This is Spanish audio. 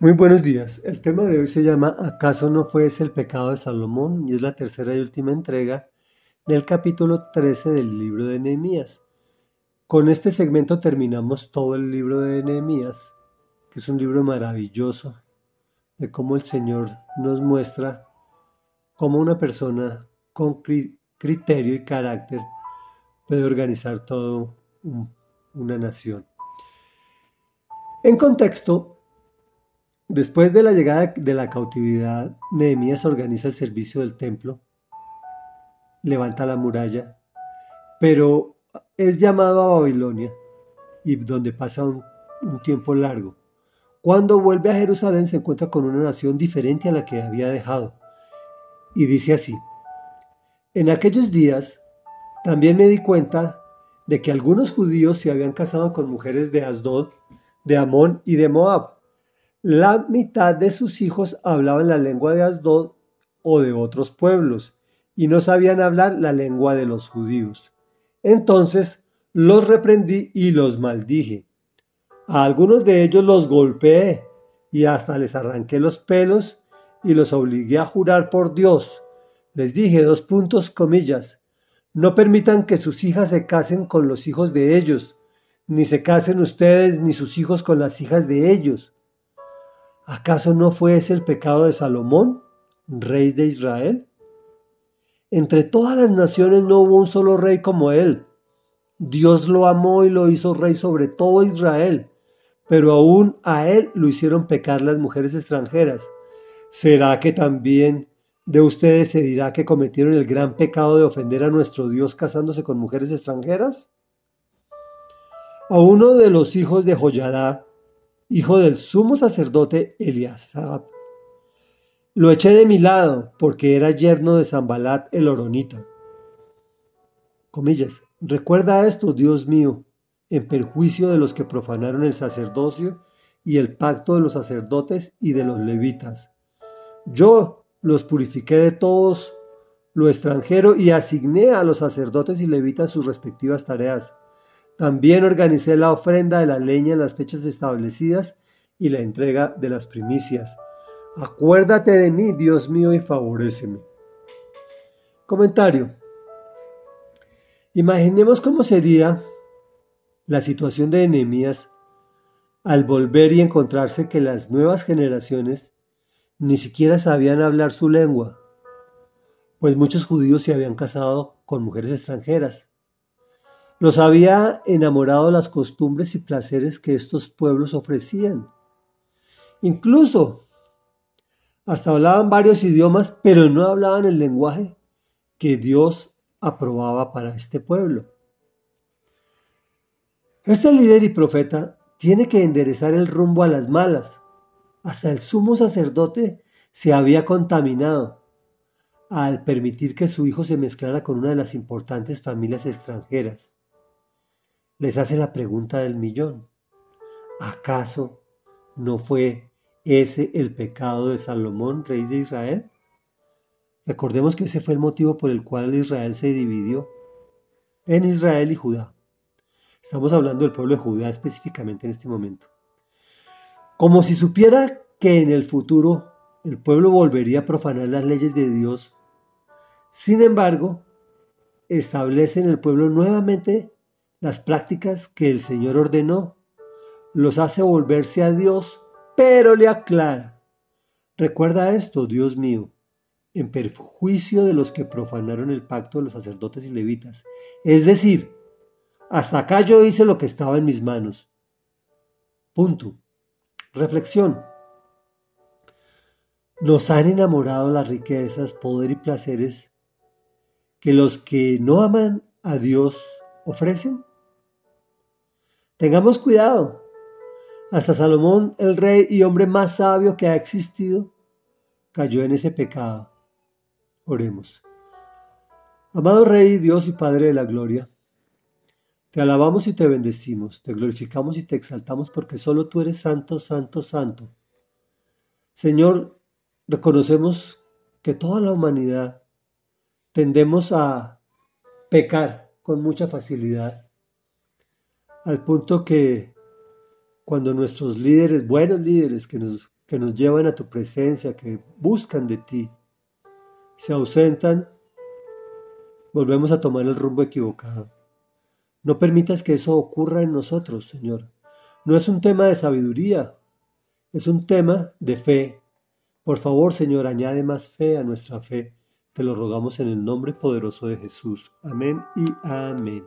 Muy buenos días. El tema de hoy se llama ¿Acaso no fue ese el pecado de Salomón? y es la tercera y última entrega del capítulo 13 del libro de Nehemías. Con este segmento terminamos todo el libro de Nehemías, que es un libro maravilloso de cómo el Señor nos muestra cómo una persona con criterio y carácter puede organizar toda una nación. En contexto, Después de la llegada de la cautividad, Nehemías organiza el servicio del templo, levanta la muralla, pero es llamado a Babilonia y donde pasa un, un tiempo largo. Cuando vuelve a Jerusalén se encuentra con una nación diferente a la que había dejado. Y dice así, en aquellos días también me di cuenta de que algunos judíos se habían casado con mujeres de Asdod, de Amón y de Moab la mitad de sus hijos hablaban la lengua de Asdod o de otros pueblos, y no sabían hablar la lengua de los judíos. Entonces los reprendí y los maldije. A algunos de ellos los golpeé y hasta les arranqué los pelos y los obligué a jurar por Dios. Les dije dos puntos comillas. No permitan que sus hijas se casen con los hijos de ellos, ni se casen ustedes ni sus hijos con las hijas de ellos ¿Acaso no fue ese el pecado de Salomón, rey de Israel? Entre todas las naciones no hubo un solo rey como él. Dios lo amó y lo hizo rey sobre todo Israel, pero aún a él lo hicieron pecar las mujeres extranjeras. ¿Será que también de ustedes se dirá que cometieron el gran pecado de ofender a nuestro Dios casándose con mujeres extranjeras? A uno de los hijos de Joyadá, hijo del sumo sacerdote Eliasab. Lo eché de mi lado porque era yerno de Zambalat el Oronita. Comillas, recuerda esto, Dios mío, en perjuicio de los que profanaron el sacerdocio y el pacto de los sacerdotes y de los levitas. Yo los purifiqué de todos lo extranjero y asigné a los sacerdotes y levitas sus respectivas tareas también organicé la ofrenda de la leña en las fechas establecidas y la entrega de las primicias. Acuérdate de mí, Dios mío, y favoreceme. Comentario. Imaginemos cómo sería la situación de Enemías al volver y encontrarse que las nuevas generaciones ni siquiera sabían hablar su lengua, pues muchos judíos se habían casado con mujeres extranjeras los había enamorado las costumbres y placeres que estos pueblos ofrecían. Incluso hasta hablaban varios idiomas, pero no hablaban el lenguaje que Dios aprobaba para este pueblo. Este líder y profeta tiene que enderezar el rumbo a las malas. Hasta el sumo sacerdote se había contaminado al permitir que su hijo se mezclara con una de las importantes familias extranjeras les hace la pregunta del millón. ¿Acaso no fue ese el pecado de Salomón, rey de Israel? Recordemos que ese fue el motivo por el cual Israel se dividió en Israel y Judá. Estamos hablando del pueblo de Judá específicamente en este momento. Como si supiera que en el futuro el pueblo volvería a profanar las leyes de Dios. Sin embargo, establece en el pueblo nuevamente las prácticas que el Señor ordenó, los hace volverse a Dios, pero le aclara. Recuerda esto, Dios mío, en perjuicio de los que profanaron el pacto de los sacerdotes y levitas. Es decir, hasta acá yo hice lo que estaba en mis manos. Punto. Reflexión. Nos han enamorado las riquezas, poder y placeres que los que no aman a Dios ofrecen. Tengamos cuidado. Hasta Salomón, el rey y hombre más sabio que ha existido, cayó en ese pecado. Oremos. Amado Rey, Dios y Padre de la Gloria, te alabamos y te bendecimos, te glorificamos y te exaltamos porque solo tú eres santo, santo, santo. Señor, reconocemos que toda la humanidad tendemos a pecar con mucha facilidad al punto que cuando nuestros líderes, buenos líderes que nos que nos llevan a tu presencia, que buscan de ti, se ausentan, volvemos a tomar el rumbo equivocado. No permitas que eso ocurra en nosotros, Señor. No es un tema de sabiduría, es un tema de fe. Por favor, Señor, añade más fe a nuestra fe. Te lo rogamos en el nombre poderoso de Jesús. Amén y amén.